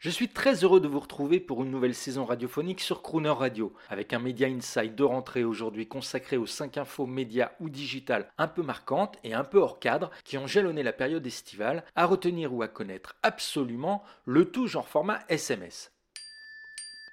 Je suis très heureux de vous retrouver pour une nouvelle saison radiophonique sur Crooner Radio, avec un Media Insight de rentrée aujourd'hui consacré aux 5 infos médias ou digitales un peu marquantes et un peu hors cadre qui ont jalonné la période estivale, à retenir ou à connaître absolument, le tout genre format SMS.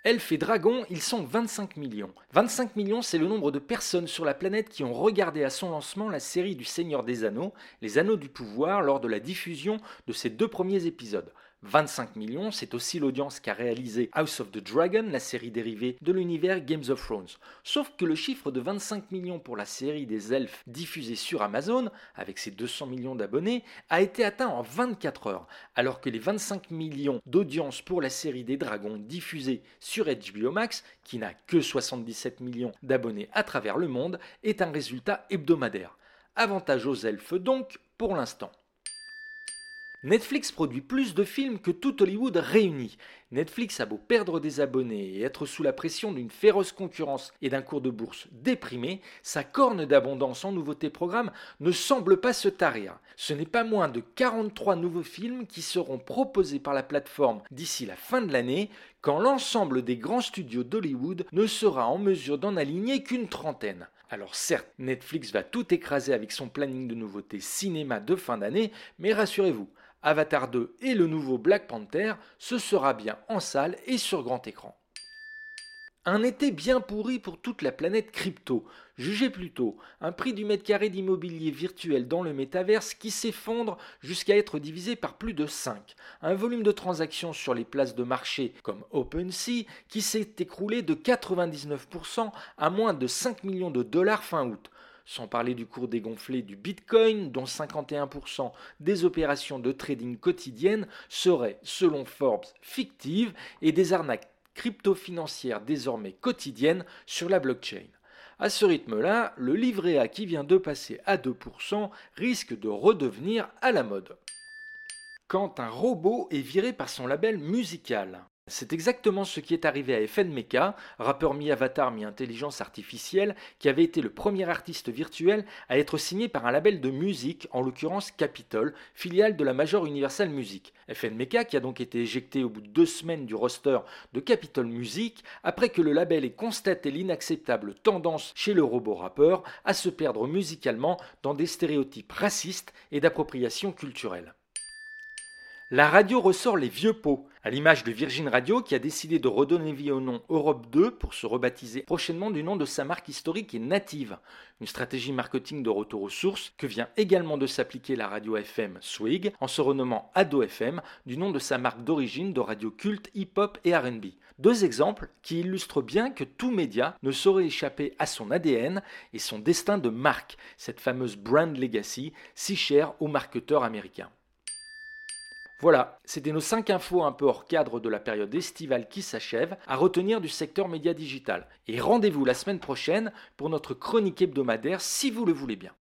Elf et Dragon, ils sont 25 millions. 25 millions, c'est le nombre de personnes sur la planète qui ont regardé à son lancement la série du Seigneur des Anneaux, les Anneaux du Pouvoir, lors de la diffusion de ses deux premiers épisodes. 25 millions, c'est aussi l'audience qu'a réalisé House of the Dragon, la série dérivée de l'univers Games of Thrones. Sauf que le chiffre de 25 millions pour la série des elfes diffusée sur Amazon, avec ses 200 millions d'abonnés, a été atteint en 24 heures, alors que les 25 millions d'audience pour la série des dragons diffusée sur HBO Max, qui n'a que 77 millions d'abonnés à travers le monde, est un résultat hebdomadaire. Avantage aux elfes donc pour l'instant. Netflix produit plus de films que tout Hollywood réuni. Netflix a beau perdre des abonnés et être sous la pression d'une féroce concurrence et d'un cours de bourse déprimé, sa corne d'abondance en nouveautés programmes ne semble pas se tarir. Ce n'est pas moins de 43 nouveaux films qui seront proposés par la plateforme d'ici la fin de l'année, quand l'ensemble des grands studios d'Hollywood ne sera en mesure d'en aligner qu'une trentaine. Alors certes, Netflix va tout écraser avec son planning de nouveautés cinéma de fin d'année, mais rassurez-vous, Avatar 2 et le nouveau Black Panther, ce sera bien en salle et sur grand écran. Un été bien pourri pour toute la planète crypto. Jugez plutôt un prix du mètre carré d'immobilier virtuel dans le métaverse qui s'effondre jusqu'à être divisé par plus de 5. Un volume de transactions sur les places de marché comme OpenSea qui s'est écroulé de 99% à moins de 5 millions de dollars fin août sans parler du cours dégonflé du Bitcoin, dont 51% des opérations de trading quotidiennes seraient, selon Forbes, fictives et des arnaques crypto-financières désormais quotidiennes sur la blockchain. À ce rythme-là, le livret A qui vient de passer à 2% risque de redevenir à la mode. Quand un robot est viré par son label musical, c'est exactement ce qui est arrivé à FN rappeur mi-avatar mi-intelligence artificielle, qui avait été le premier artiste virtuel à être signé par un label de musique, en l'occurrence Capitol, filiale de la Major Universal Music. FN qui a donc été éjecté au bout de deux semaines du roster de Capitol Music, après que le label ait constaté l'inacceptable tendance chez le robot rappeur à se perdre musicalement dans des stéréotypes racistes et d'appropriation culturelle. La radio ressort les vieux pots, à l'image de Virgin Radio qui a décidé de redonner vie au nom Europe 2 pour se rebaptiser prochainement du nom de sa marque historique et native. Une stratégie marketing de retour aux sources que vient également de s'appliquer la radio FM Swig en se renommant Ado FM du nom de sa marque d'origine de radio culte hip-hop et RB. Deux exemples qui illustrent bien que tout média ne saurait échapper à son ADN et son destin de marque, cette fameuse brand legacy si chère aux marketeurs américains. Voilà, c'était nos 5 infos un peu hors cadre de la période estivale qui s'achève, à retenir du secteur média digital. Et rendez-vous la semaine prochaine pour notre chronique hebdomadaire si vous le voulez bien.